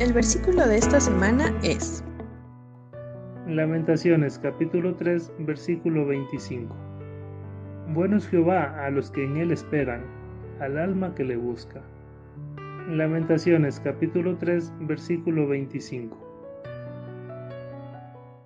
El versículo de esta semana es Lamentaciones capítulo 3 versículo 25. Bueno es Jehová a los que en él esperan, al alma que le busca. Lamentaciones capítulo 3 versículo 25.